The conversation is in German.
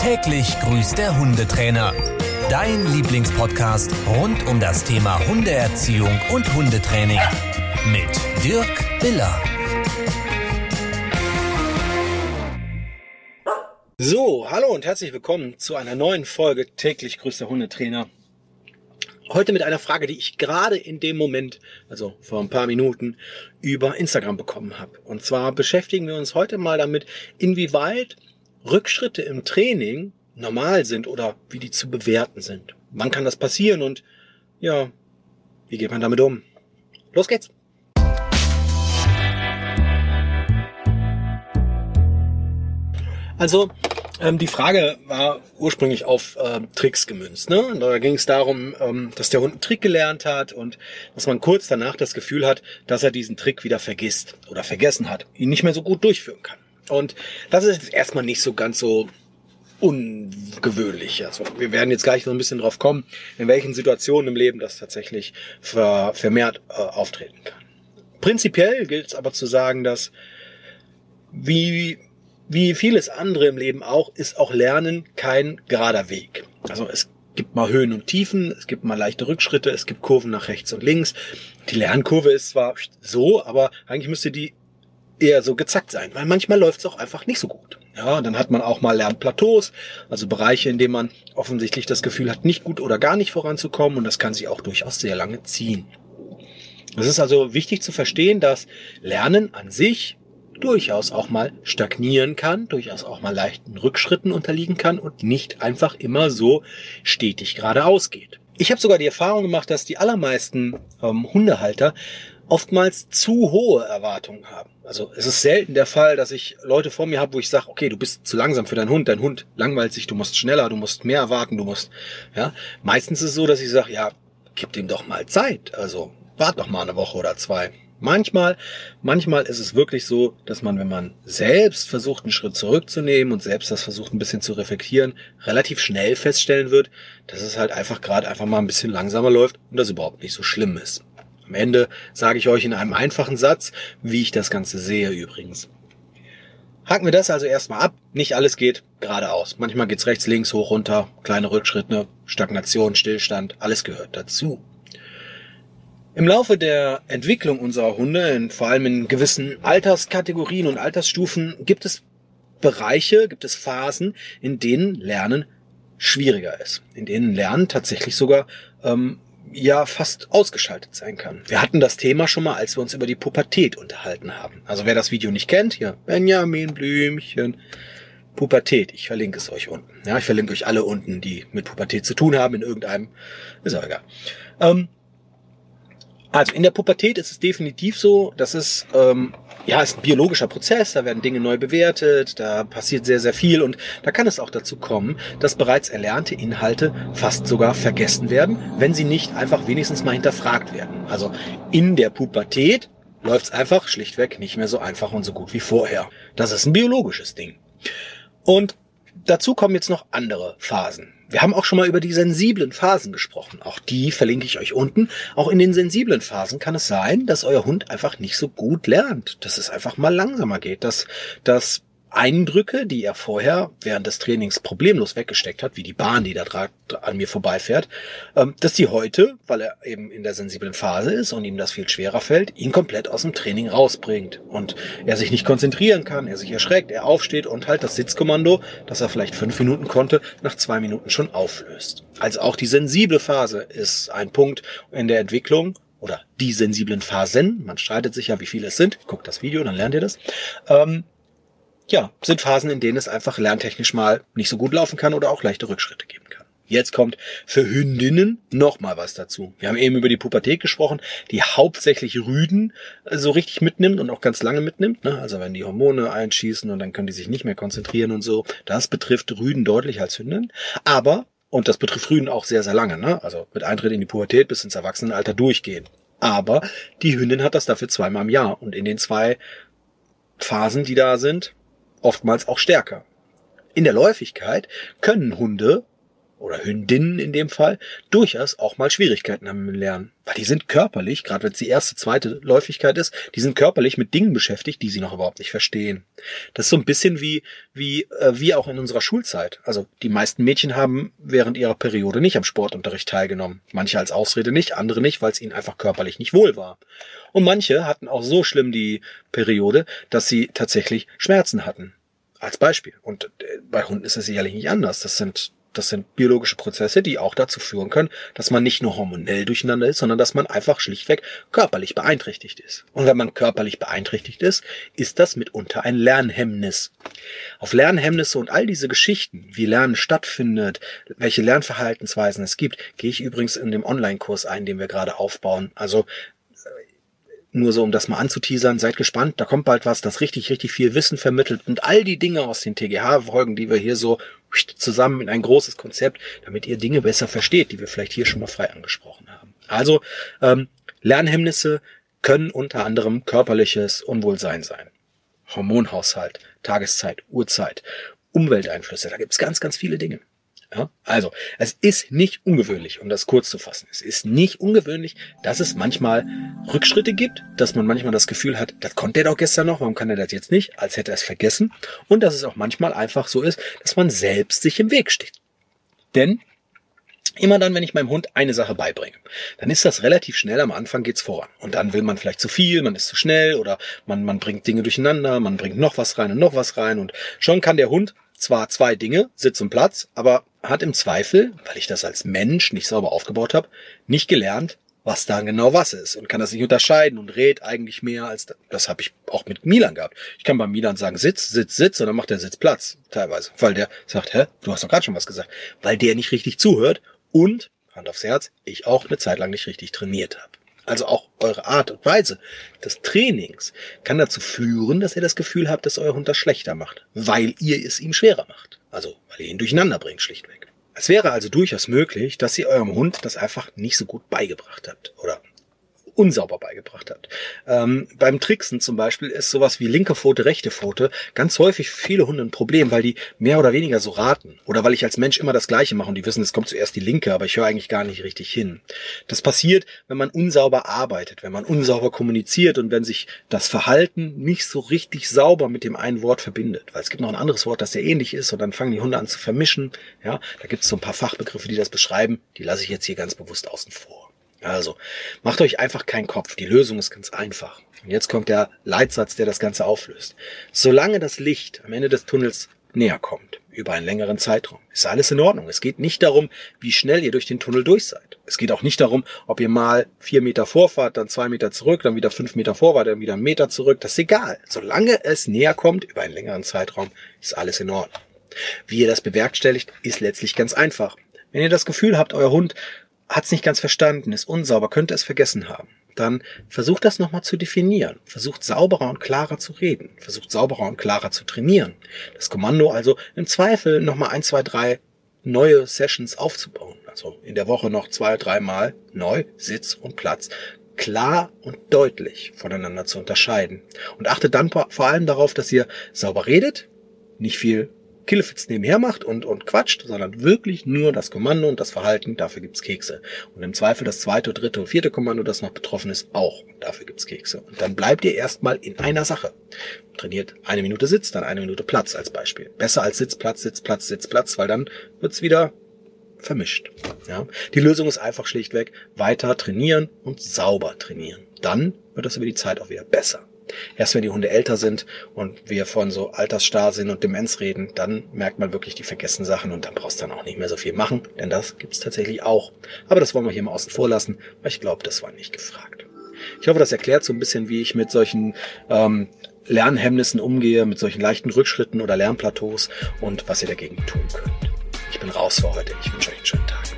Täglich grüßt der Hundetrainer. Dein Lieblingspodcast rund um das Thema Hundeerziehung und Hundetraining. Mit Dirk Biller. So, hallo und herzlich willkommen zu einer neuen Folge Täglich grüßt der Hundetrainer. Heute mit einer Frage, die ich gerade in dem Moment, also vor ein paar Minuten, über Instagram bekommen habe. Und zwar beschäftigen wir uns heute mal damit, inwieweit Rückschritte im Training normal sind oder wie die zu bewerten sind. Wann kann das passieren und ja, wie geht man damit um? Los geht's! Also, ähm, die Frage war ursprünglich auf äh, Tricks gemünzt. Ne? Da ging es darum, ähm, dass der Hund einen Trick gelernt hat und dass man kurz danach das Gefühl hat, dass er diesen Trick wieder vergisst oder vergessen hat, ihn nicht mehr so gut durchführen kann. Und das ist jetzt erstmal nicht so ganz so ungewöhnlich. Also wir werden jetzt gleich noch ein bisschen drauf kommen, in welchen Situationen im Leben das tatsächlich ver vermehrt äh, auftreten kann. Prinzipiell gilt es aber zu sagen, dass wie wie vieles andere im Leben auch, ist auch Lernen kein gerader Weg. Also es gibt mal Höhen und Tiefen, es gibt mal leichte Rückschritte, es gibt Kurven nach rechts und links. Die Lernkurve ist zwar so, aber eigentlich müsste die eher so gezackt sein, weil manchmal läuft es auch einfach nicht so gut. Ja, dann hat man auch mal Lernplateaus, also Bereiche, in denen man offensichtlich das Gefühl hat, nicht gut oder gar nicht voranzukommen und das kann sich auch durchaus sehr lange ziehen. Es ist also wichtig zu verstehen, dass Lernen an sich durchaus auch mal stagnieren kann, durchaus auch mal leichten Rückschritten unterliegen kann und nicht einfach immer so stetig geradeaus geht. Ich habe sogar die Erfahrung gemacht, dass die allermeisten ähm, Hundehalter oftmals zu hohe Erwartungen haben. Also es ist selten der Fall, dass ich Leute vor mir habe, wo ich sage, okay, du bist zu langsam für deinen Hund, dein Hund langweilt sich, du musst schneller, du musst mehr erwarten, du musst, ja. Meistens ist es so, dass ich sage, ja, gib dem doch mal Zeit. Also wart doch mal eine Woche oder zwei. Manchmal, manchmal ist es wirklich so, dass man, wenn man selbst versucht, einen Schritt zurückzunehmen und selbst das versucht, ein bisschen zu reflektieren, relativ schnell feststellen wird, dass es halt einfach gerade einfach mal ein bisschen langsamer läuft und das überhaupt nicht so schlimm ist. Am Ende sage ich euch in einem einfachen Satz, wie ich das Ganze sehe übrigens. Haken wir das also erstmal ab. Nicht alles geht geradeaus. Manchmal geht's rechts, links, hoch, runter, kleine Rückschritte, Stagnation, Stillstand, alles gehört dazu. Im Laufe der Entwicklung unserer Hunde, vor allem in gewissen Alterskategorien und Altersstufen, gibt es Bereiche, gibt es Phasen, in denen Lernen schwieriger ist, in denen Lernen tatsächlich sogar ähm, ja fast ausgeschaltet sein kann. Wir hatten das Thema schon mal, als wir uns über die Pubertät unterhalten haben. Also wer das Video nicht kennt, hier Benjamin Blümchen, Pubertät. Ich verlinke es euch unten. Ja, ich verlinke euch alle unten, die mit Pubertät zu tun haben in irgendeinem, ist auch egal. Ähm, also in der Pubertät ist es definitiv so, dass es ähm, ja ist ein biologischer Prozess, da werden Dinge neu bewertet, da passiert sehr sehr viel und da kann es auch dazu kommen, dass bereits erlernte Inhalte fast sogar vergessen werden, wenn sie nicht einfach wenigstens mal hinterfragt werden. Also in der Pubertät läuft es einfach schlichtweg nicht mehr so einfach und so gut wie vorher. Das ist ein biologisches Ding. Und dazu kommen jetzt noch andere Phasen. Wir haben auch schon mal über die sensiblen Phasen gesprochen. Auch die verlinke ich euch unten. Auch in den sensiblen Phasen kann es sein, dass euer Hund einfach nicht so gut lernt, dass es einfach mal langsamer geht, dass, dass Eindrücke, die er vorher während des Trainings problemlos weggesteckt hat, wie die Bahn, die da an mir vorbeifährt, ähm, dass die heute, weil er eben in der sensiblen Phase ist und ihm das viel schwerer fällt, ihn komplett aus dem Training rausbringt und er sich nicht konzentrieren kann, er sich erschreckt, er aufsteht und halt das Sitzkommando, das er vielleicht fünf Minuten konnte, nach zwei Minuten schon auflöst. Also auch die sensible Phase ist ein Punkt in der Entwicklung oder die sensiblen Phasen, man streitet sich ja, wie viele es sind, guckt das Video, dann lernt ihr das, ähm, ja, sind Phasen, in denen es einfach lerntechnisch mal nicht so gut laufen kann oder auch leichte Rückschritte geben kann. Jetzt kommt für Hündinnen noch mal was dazu. Wir haben eben über die Pubertät gesprochen, die hauptsächlich Rüden äh, so richtig mitnimmt und auch ganz lange mitnimmt. Ne? Also wenn die Hormone einschießen und dann können die sich nicht mehr konzentrieren und so. Das betrifft Rüden deutlich als Hündinnen. Aber, und das betrifft Rüden auch sehr, sehr lange, ne? also mit Eintritt in die Pubertät bis ins Erwachsenenalter durchgehen. Aber die Hündin hat das dafür zweimal im Jahr. Und in den zwei Phasen, die da sind, oftmals auch stärker. In der Läufigkeit können Hunde oder Hündinnen in dem Fall durchaus auch mal Schwierigkeiten haben im Lernen. Weil die sind körperlich, gerade wenn es die erste, zweite Läufigkeit ist, die sind körperlich mit Dingen beschäftigt, die sie noch überhaupt nicht verstehen. Das ist so ein bisschen wie, wie, äh, wie auch in unserer Schulzeit. Also die meisten Mädchen haben während ihrer Periode nicht am Sportunterricht teilgenommen. Manche als Ausrede nicht, andere nicht, weil es ihnen einfach körperlich nicht wohl war. Und manche hatten auch so schlimm die Periode, dass sie tatsächlich Schmerzen hatten. Als Beispiel. Und äh, bei Hunden ist es sicherlich nicht anders. Das sind das sind biologische Prozesse, die auch dazu führen können, dass man nicht nur hormonell durcheinander ist, sondern dass man einfach schlichtweg körperlich beeinträchtigt ist. Und wenn man körperlich beeinträchtigt ist, ist das mitunter ein Lernhemmnis. Auf Lernhemmnisse und all diese Geschichten, wie Lernen stattfindet, welche Lernverhaltensweisen es gibt, gehe ich übrigens in dem Online-Kurs ein, den wir gerade aufbauen. Also nur so, um das mal anzuteasern, seid gespannt, da kommt bald was, das richtig, richtig viel Wissen vermittelt und all die Dinge aus den TGH-Folgen, die wir hier so zusammen in ein großes Konzept, damit ihr Dinge besser versteht, die wir vielleicht hier schon mal frei angesprochen haben. Also ähm, Lernhemmnisse können unter anderem körperliches Unwohlsein sein. Hormonhaushalt, Tageszeit, Uhrzeit, Umwelteinflüsse, da gibt's ganz, ganz viele Dinge. Ja? Also, es ist nicht ungewöhnlich, um das kurz zu fassen. Es ist nicht ungewöhnlich, dass es manchmal Rückschritte gibt, dass man manchmal das Gefühl hat, das konnte er doch gestern noch, warum kann er das jetzt nicht, als hätte er es vergessen. Und dass es auch manchmal einfach so ist, dass man selbst sich im Weg steht. Denn Immer dann, wenn ich meinem Hund eine Sache beibringe, dann ist das relativ schnell, am Anfang geht's voran. Und dann will man vielleicht zu viel, man ist zu schnell oder man, man bringt Dinge durcheinander, man bringt noch was rein und noch was rein und schon kann der Hund zwar zwei Dinge, Sitz und Platz, aber hat im Zweifel, weil ich das als Mensch nicht sauber aufgebaut habe, nicht gelernt, was da genau was ist und kann das nicht unterscheiden und rät eigentlich mehr als das, das habe ich auch mit Milan gehabt. Ich kann bei Milan sagen Sitz, Sitz, Sitz und dann macht der Sitz Platz teilweise, weil der sagt, hä, du hast doch gerade schon was gesagt, weil der nicht richtig zuhört und Hand aufs Herz, ich auch eine Zeit lang nicht richtig trainiert habe. Also auch eure Art und Weise des Trainings kann dazu führen, dass ihr das Gefühl habt, dass euer Hund das schlechter macht, weil ihr es ihm schwerer macht. Also weil ihr ihn durcheinander bringt, schlichtweg. Es wäre also durchaus möglich, dass ihr eurem Hund das einfach nicht so gut beigebracht habt oder unsauber beigebracht habt. Ähm, beim Tricksen zum Beispiel ist sowas wie linke Pfote, rechte Pfote ganz häufig viele Hunde ein Problem, weil die mehr oder weniger so raten. Oder weil ich als Mensch immer das Gleiche mache und die wissen, es kommt zuerst die linke, aber ich höre eigentlich gar nicht richtig hin. Das passiert, wenn man unsauber arbeitet, wenn man unsauber kommuniziert und wenn sich das Verhalten nicht so richtig sauber mit dem einen Wort verbindet. Weil es gibt noch ein anderes Wort, das sehr ähnlich ist und dann fangen die Hunde an zu vermischen. Ja, da gibt es so ein paar Fachbegriffe, die das beschreiben. Die lasse ich jetzt hier ganz bewusst außen vor. Also, macht euch einfach keinen Kopf. Die Lösung ist ganz einfach. Und jetzt kommt der Leitsatz, der das Ganze auflöst. Solange das Licht am Ende des Tunnels näher kommt, über einen längeren Zeitraum, ist alles in Ordnung. Es geht nicht darum, wie schnell ihr durch den Tunnel durch seid. Es geht auch nicht darum, ob ihr mal vier Meter vorfahrt, dann zwei Meter zurück, dann wieder fünf Meter vorfahrt, dann wieder einen Meter zurück. Das ist egal. Solange es näher kommt, über einen längeren Zeitraum, ist alles in Ordnung. Wie ihr das bewerkstelligt, ist letztlich ganz einfach. Wenn ihr das Gefühl habt, euer Hund hat es nicht ganz verstanden, ist unsauber, könnte es vergessen haben, dann versucht das nochmal zu definieren. Versucht sauberer und klarer zu reden. Versucht sauberer und klarer zu trainieren. Das Kommando also im Zweifel nochmal ein, zwei, drei neue Sessions aufzubauen. Also in der Woche noch zwei, dreimal neu, Sitz und Platz klar und deutlich voneinander zu unterscheiden. Und achtet dann vor allem darauf, dass ihr sauber redet, nicht viel Killefits nebenher macht und, und quatscht, sondern wirklich nur das Kommando und das Verhalten, dafür gibt's Kekse. Und im Zweifel das zweite, dritte und vierte Kommando, das noch betroffen ist, auch. Und dafür gibt's Kekse. Und dann bleibt ihr erstmal in einer Sache. Trainiert eine Minute Sitz, dann eine Minute Platz als Beispiel. Besser als Sitz, Platz, Sitz, Platz, Sitz, Platz, weil dann wird's wieder vermischt. Ja? Die Lösung ist einfach schlichtweg weiter trainieren und sauber trainieren. Dann wird das über die Zeit auch wieder besser. Erst wenn die Hunde älter sind und wir von so Altersstarrsinn und Demenz reden, dann merkt man wirklich, die vergessen Sachen und dann brauchst du dann auch nicht mehr so viel machen, denn das gibt's tatsächlich auch. Aber das wollen wir hier mal außen vor lassen, weil ich glaube, das war nicht gefragt. Ich hoffe, das erklärt so ein bisschen, wie ich mit solchen ähm, Lernhemmnissen umgehe, mit solchen leichten Rückschritten oder Lernplateaus und was ihr dagegen tun könnt. Ich bin raus für heute. Ich wünsche euch einen schönen Tag.